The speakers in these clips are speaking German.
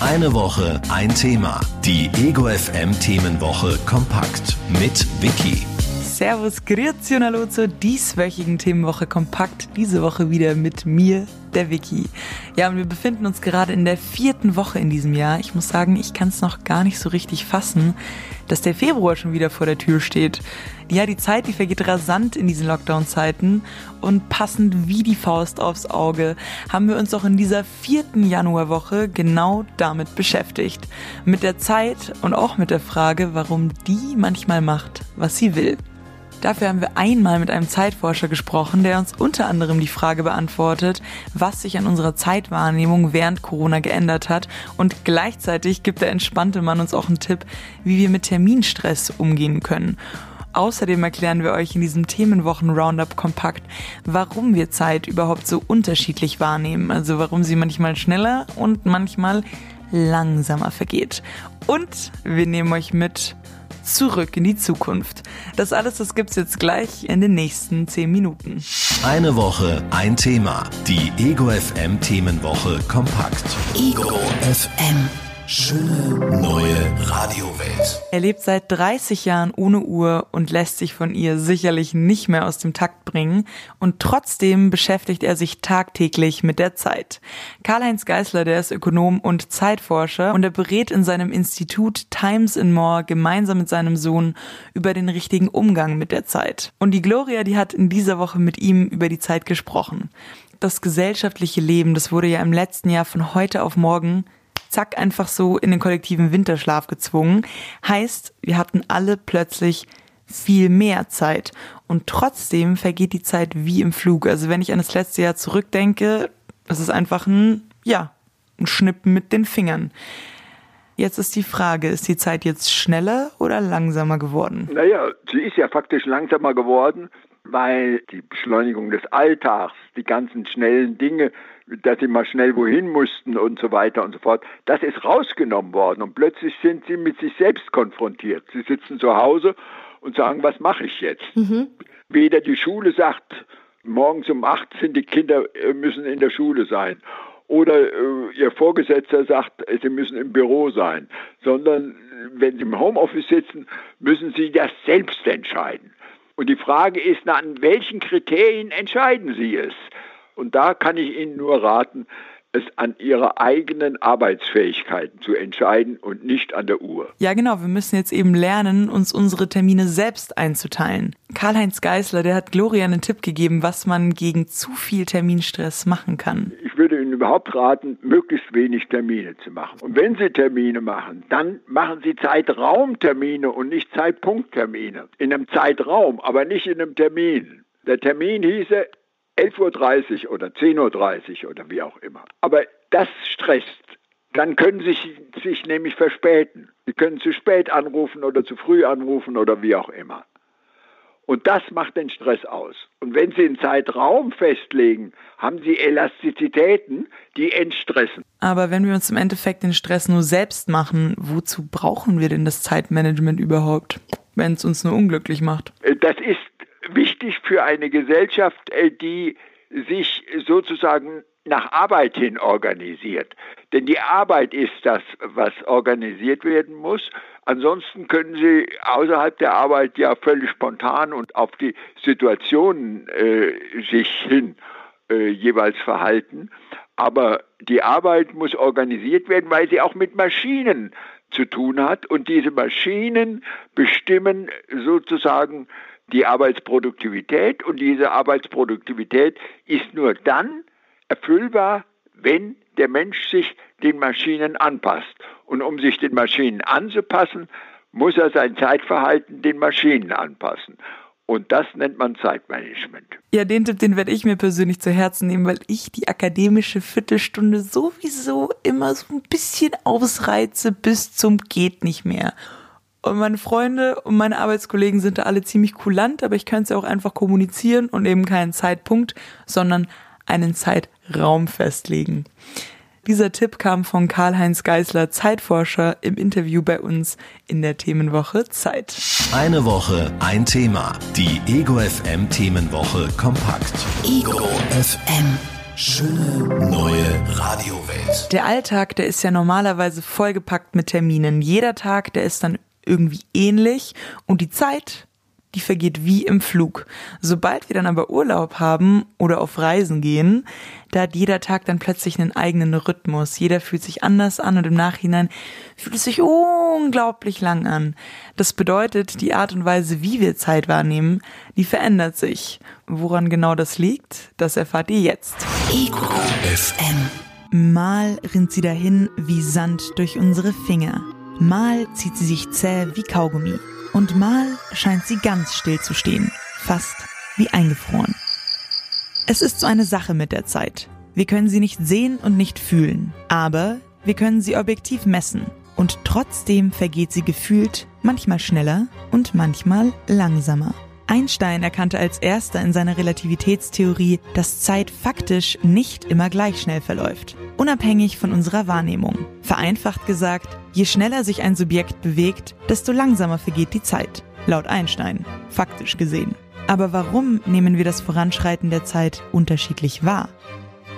Eine Woche, ein Thema. Die Ego FM Themenwoche kompakt mit Vicky. Servus, Grüezi und Hallo zur dieswöchigen Themenwoche kompakt. Diese Woche wieder mit mir, der Vicky. Ja, und wir befinden uns gerade in der vierten Woche in diesem Jahr. Ich muss sagen, ich kann es noch gar nicht so richtig fassen, dass der Februar schon wieder vor der Tür steht. Ja, die Zeit, die vergeht rasant in diesen Lockdown-Zeiten und passend wie die Faust aufs Auge haben wir uns auch in dieser vierten Januarwoche genau damit beschäftigt. Mit der Zeit und auch mit der Frage, warum die manchmal macht, was sie will. Dafür haben wir einmal mit einem Zeitforscher gesprochen, der uns unter anderem die Frage beantwortet, was sich an unserer Zeitwahrnehmung während Corona geändert hat und gleichzeitig gibt der entspannte Mann uns auch einen Tipp, wie wir mit Terminstress umgehen können. Außerdem erklären wir euch in diesem Themenwochen-Roundup kompakt, warum wir Zeit überhaupt so unterschiedlich wahrnehmen, also warum sie manchmal schneller und manchmal langsamer vergeht. Und wir nehmen euch mit zurück in die Zukunft. Das alles, das gibt's jetzt gleich in den nächsten 10 Minuten. Eine Woche, ein Thema. Die Ego FM Themenwoche kompakt. Ego FM. Schöne neue Radiowelt. Er lebt seit 30 Jahren ohne Uhr und lässt sich von ihr sicherlich nicht mehr aus dem Takt bringen und trotzdem beschäftigt er sich tagtäglich mit der Zeit. Karl-Heinz Geißler, der ist Ökonom und Zeitforscher und er berät in seinem Institut Times in More gemeinsam mit seinem Sohn über den richtigen Umgang mit der Zeit. Und die Gloria, die hat in dieser Woche mit ihm über die Zeit gesprochen. Das gesellschaftliche Leben, das wurde ja im letzten Jahr von heute auf morgen zack einfach so in den kollektiven Winterschlaf gezwungen. Heißt, wir hatten alle plötzlich viel mehr Zeit. Und trotzdem vergeht die Zeit wie im Flug. Also wenn ich an das letzte Jahr zurückdenke, es ist einfach ein, ja, ein Schnippen mit den Fingern. Jetzt ist die Frage, ist die Zeit jetzt schneller oder langsamer geworden? Naja, sie ist ja faktisch langsamer geworden, weil die Beschleunigung des Alltags, die ganzen schnellen Dinge, dass sie mal schnell wohin mussten und so weiter und so fort, das ist rausgenommen worden und plötzlich sind sie mit sich selbst konfrontiert. Sie sitzen zu Hause und sagen, was mache ich jetzt? Mhm. Weder die Schule sagt, morgens um acht sind die Kinder äh, müssen in der Schule sein oder äh, ihr Vorgesetzter sagt, sie müssen im Büro sein, sondern wenn sie im Homeoffice sitzen, müssen sie das selbst entscheiden. Und die Frage ist, na, an welchen Kriterien entscheiden Sie es? Und da kann ich Ihnen nur raten, es an ihrer eigenen Arbeitsfähigkeiten zu entscheiden und nicht an der Uhr. Ja, genau. Wir müssen jetzt eben lernen, uns unsere Termine selbst einzuteilen. Karl-Heinz Geißler, der hat Gloria einen Tipp gegeben, was man gegen zu viel Terminstress machen kann. Ich würde Ihnen überhaupt raten, möglichst wenig Termine zu machen. Und wenn Sie Termine machen, dann machen Sie Zeitraumtermine und nicht Zeitpunkttermine. In einem Zeitraum, aber nicht in einem Termin. Der Termin hieße, 11.30 Uhr oder 10.30 Uhr oder wie auch immer. Aber das stresst. Dann können Sie sich, sich nämlich verspäten. Sie können zu spät anrufen oder zu früh anrufen oder wie auch immer. Und das macht den Stress aus. Und wenn Sie einen Zeitraum festlegen, haben Sie Elastizitäten, die entstressen. Aber wenn wir uns im Endeffekt den Stress nur selbst machen, wozu brauchen wir denn das Zeitmanagement überhaupt, wenn es uns nur unglücklich macht? Das ist wichtig für eine Gesellschaft, äh, die sich sozusagen nach Arbeit hin organisiert. Denn die Arbeit ist das, was organisiert werden muss. Ansonsten können Sie außerhalb der Arbeit ja völlig spontan und auf die Situationen äh, sich hin äh, jeweils verhalten. Aber die Arbeit muss organisiert werden, weil sie auch mit Maschinen zu tun hat. Und diese Maschinen bestimmen sozusagen die Arbeitsproduktivität und diese Arbeitsproduktivität ist nur dann erfüllbar, wenn der Mensch sich den Maschinen anpasst. Und um sich den Maschinen anzupassen, muss er sein Zeitverhalten den Maschinen anpassen. Und das nennt man Zeitmanagement. Ja, den Tipp, den werde ich mir persönlich zu Herzen nehmen, weil ich die akademische Viertelstunde sowieso immer so ein bisschen ausreize bis zum geht nicht mehr. Und meine Freunde und meine Arbeitskollegen sind da alle ziemlich kulant, aber ich könnte es ja auch einfach kommunizieren und eben keinen Zeitpunkt, sondern einen Zeitraum festlegen. Dieser Tipp kam von Karl-Heinz Geisler, Zeitforscher, im Interview bei uns in der Themenwoche Zeit. Eine Woche, ein Thema. Die Ego FM Themenwoche kompakt. Ego FM. Schöne neue Radiowelt. Der Alltag, der ist ja normalerweise vollgepackt mit Terminen. Jeder Tag, der ist dann irgendwie ähnlich und die Zeit, die vergeht wie im Flug. Sobald wir dann aber Urlaub haben oder auf Reisen gehen, da hat jeder Tag dann plötzlich einen eigenen Rhythmus. Jeder fühlt sich anders an und im Nachhinein fühlt es sich unglaublich lang an. Das bedeutet, die Art und Weise, wie wir Zeit wahrnehmen, die verändert sich. Woran genau das liegt, das erfahrt ihr jetzt. Mal rinnt sie dahin wie Sand durch unsere Finger. Mal zieht sie sich zäh wie Kaugummi. Und mal scheint sie ganz still zu stehen, fast wie eingefroren. Es ist so eine Sache mit der Zeit. Wir können sie nicht sehen und nicht fühlen, aber wir können sie objektiv messen. Und trotzdem vergeht sie gefühlt manchmal schneller und manchmal langsamer. Einstein erkannte als erster in seiner Relativitätstheorie, dass Zeit faktisch nicht immer gleich schnell verläuft, unabhängig von unserer Wahrnehmung. Vereinfacht gesagt, je schneller sich ein Subjekt bewegt, desto langsamer vergeht die Zeit, laut Einstein, faktisch gesehen. Aber warum nehmen wir das Voranschreiten der Zeit unterschiedlich wahr?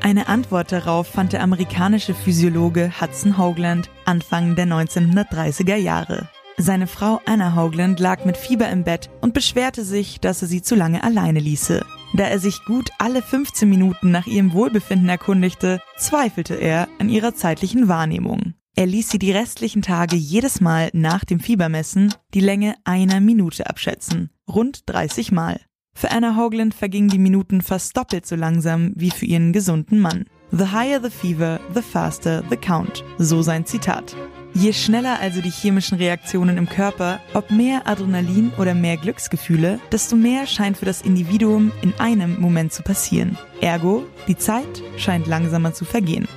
Eine Antwort darauf fand der amerikanische Physiologe Hudson Hoagland Anfang der 1930er Jahre. Seine Frau Anna Hoagland lag mit Fieber im Bett und beschwerte sich, dass er sie zu lange alleine ließe. Da er sich gut alle 15 Minuten nach ihrem Wohlbefinden erkundigte, zweifelte er an ihrer zeitlichen Wahrnehmung. Er ließ sie die restlichen Tage jedes Mal nach dem Fiebermessen die Länge einer Minute abschätzen, rund 30 Mal. Für Anna Hoagland vergingen die Minuten fast doppelt so langsam wie für ihren gesunden Mann. The higher the fever, the faster the count, so sein Zitat. Je schneller also die chemischen Reaktionen im Körper, ob mehr Adrenalin oder mehr Glücksgefühle, desto mehr scheint für das Individuum in einem Moment zu passieren. Ergo, die Zeit scheint langsamer zu vergehen.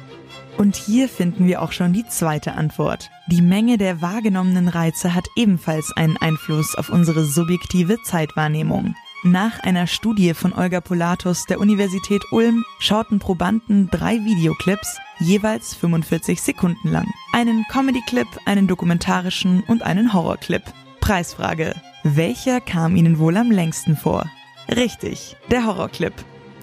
Und hier finden wir auch schon die zweite Antwort. Die Menge der wahrgenommenen Reize hat ebenfalls einen Einfluss auf unsere subjektive Zeitwahrnehmung. Nach einer Studie von Olga Polatus der Universität Ulm schauten Probanden drei Videoclips, jeweils 45 Sekunden lang. Einen Comedy-Clip, einen dokumentarischen und einen Horror-Clip. Preisfrage. Welcher kam Ihnen wohl am längsten vor? Richtig, der Horror-Clip.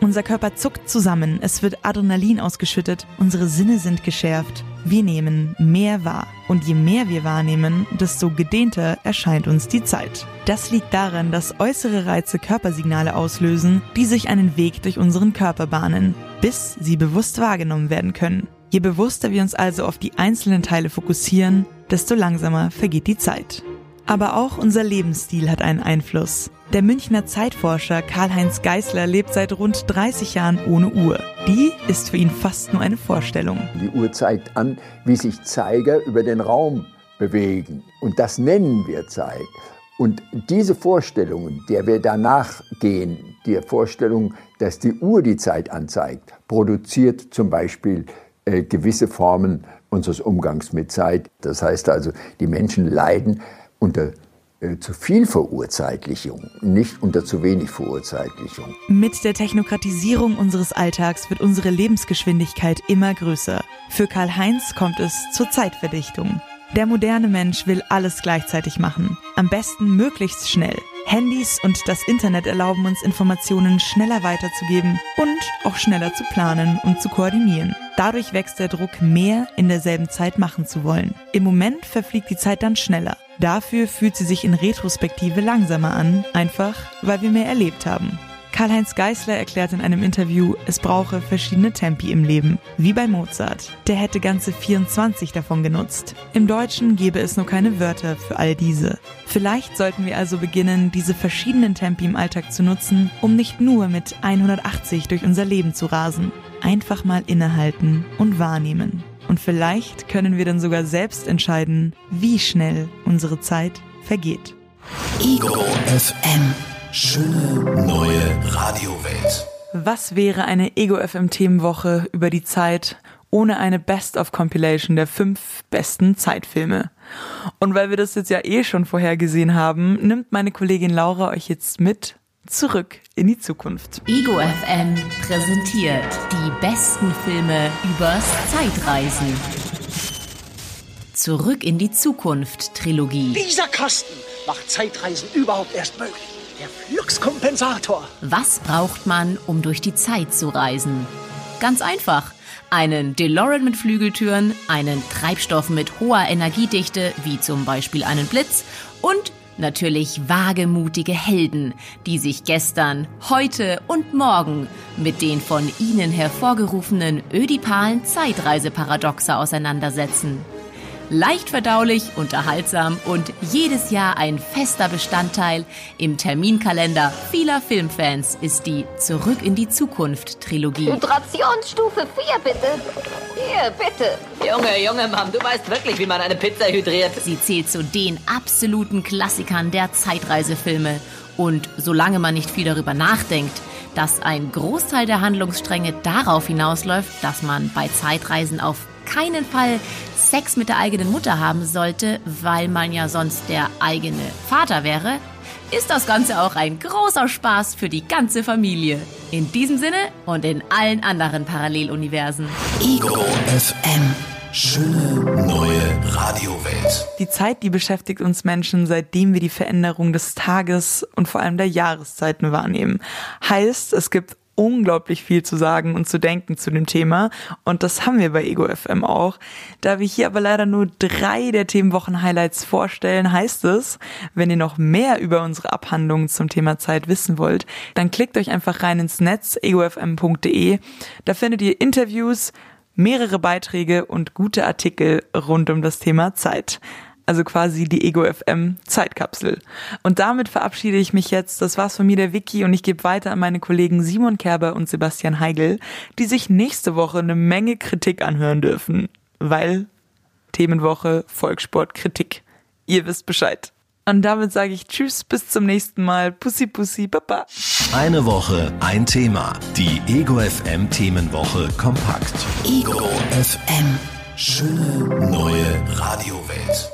Unser Körper zuckt zusammen, es wird Adrenalin ausgeschüttet, unsere Sinne sind geschärft. Wir nehmen mehr wahr. Und je mehr wir wahrnehmen, desto gedehnter erscheint uns die Zeit. Das liegt daran, dass äußere Reize Körpersignale auslösen, die sich einen Weg durch unseren Körper bahnen, bis sie bewusst wahrgenommen werden können. Je bewusster wir uns also auf die einzelnen Teile fokussieren, desto langsamer vergeht die Zeit. Aber auch unser Lebensstil hat einen Einfluss. Der Münchner Zeitforscher Karl-Heinz Geißler lebt seit rund 30 Jahren ohne Uhr. Die ist für ihn fast nur eine Vorstellung. Die Uhr zeigt an, wie sich Zeiger über den Raum bewegen. Und das nennen wir Zeit. Und diese Vorstellungen, der wir danach gehen, die Vorstellung, dass die Uhr die Zeit anzeigt, produziert zum Beispiel äh, gewisse Formen unseres Umgangs mit Zeit. Das heißt also, die Menschen leiden unter äh, zu viel Verurzeitlichung, nicht unter zu wenig Verurzeitlichung. Mit der Technokratisierung unseres Alltags wird unsere Lebensgeschwindigkeit immer größer. Für Karl-Heinz kommt es zur Zeitverdichtung. Der moderne Mensch will alles gleichzeitig machen. Am besten möglichst schnell. Handys und das Internet erlauben uns Informationen schneller weiterzugeben und auch schneller zu planen und zu koordinieren. Dadurch wächst der Druck, mehr in derselben Zeit machen zu wollen. Im Moment verfliegt die Zeit dann schneller. Dafür fühlt sie sich in Retrospektive langsamer an, einfach weil wir mehr erlebt haben. Karl-Heinz Geißler erklärt in einem Interview, es brauche verschiedene Tempi im Leben, wie bei Mozart. Der hätte ganze 24 davon genutzt. Im Deutschen gäbe es nur keine Wörter für all diese. Vielleicht sollten wir also beginnen, diese verschiedenen Tempi im Alltag zu nutzen, um nicht nur mit 180 durch unser Leben zu rasen. Einfach mal innehalten und wahrnehmen. Und vielleicht können wir dann sogar selbst entscheiden, wie schnell unsere Zeit vergeht. Ego FM. Schöne neue Radiowelt. Was wäre eine Ego FM Themenwoche über die Zeit ohne eine Best of Compilation der fünf besten Zeitfilme? Und weil wir das jetzt ja eh schon vorher gesehen haben, nimmt meine Kollegin Laura euch jetzt mit zurück in die Zukunft. Ego FM präsentiert die besten Filme übers Zeitreisen. Zurück in die Zukunft Trilogie. Dieser Kasten macht Zeitreisen überhaupt erst möglich. Der Fluxkompensator. Was braucht man, um durch die Zeit zu reisen? Ganz einfach. Einen DeLorean mit Flügeltüren, einen Treibstoff mit hoher Energiedichte, wie zum Beispiel einen Blitz, und natürlich wagemutige Helden, die sich gestern, heute und morgen mit den von ihnen hervorgerufenen ödipalen Zeitreiseparadoxe auseinandersetzen. Leicht verdaulich, unterhaltsam und jedes Jahr ein fester Bestandteil im Terminkalender vieler Filmfans ist die Zurück in die Zukunft Trilogie. Hydrationsstufe 4 bitte. Hier, bitte. Junge, Junge, Mom, du weißt wirklich, wie man eine Pizza hydriert. Sie zählt zu den absoluten Klassikern der Zeitreisefilme. Und solange man nicht viel darüber nachdenkt, dass ein Großteil der Handlungsstränge darauf hinausläuft, dass man bei Zeitreisen auf keinen Fall Sex mit der eigenen Mutter haben sollte, weil man ja sonst der eigene Vater wäre, ist das Ganze auch ein großer Spaß für die ganze Familie. In diesem Sinne und in allen anderen Paralleluniversen. Ego FM. Schöne neue Radiowelt. Die Zeit, die beschäftigt uns Menschen, seitdem wir die Veränderung des Tages und vor allem der Jahreszeiten wahrnehmen. Heißt, es gibt unglaublich viel zu sagen und zu denken zu dem Thema. Und das haben wir bei Ego FM auch. Da wir hier aber leider nur drei der Themenwochen-Highlights vorstellen, heißt es, wenn ihr noch mehr über unsere Abhandlungen zum Thema Zeit wissen wollt, dann klickt euch einfach rein ins Netz egofm.de. Da findet ihr Interviews, mehrere Beiträge und gute Artikel rund um das Thema Zeit also quasi die Ego FM Zeitkapsel. Und damit verabschiede ich mich jetzt. Das war's von mir, der Wiki, und ich gebe weiter an meine Kollegen Simon Kerber und Sebastian Heigel, die sich nächste Woche eine Menge Kritik anhören dürfen, weil Themenwoche Volkssport Kritik. Ihr wisst Bescheid. Und damit sage ich Tschüss, bis zum nächsten Mal. Pussy, Pussy, Papa. Eine Woche, ein Thema. Die Ego FM Themenwoche kompakt. Ego FM. Schöne neue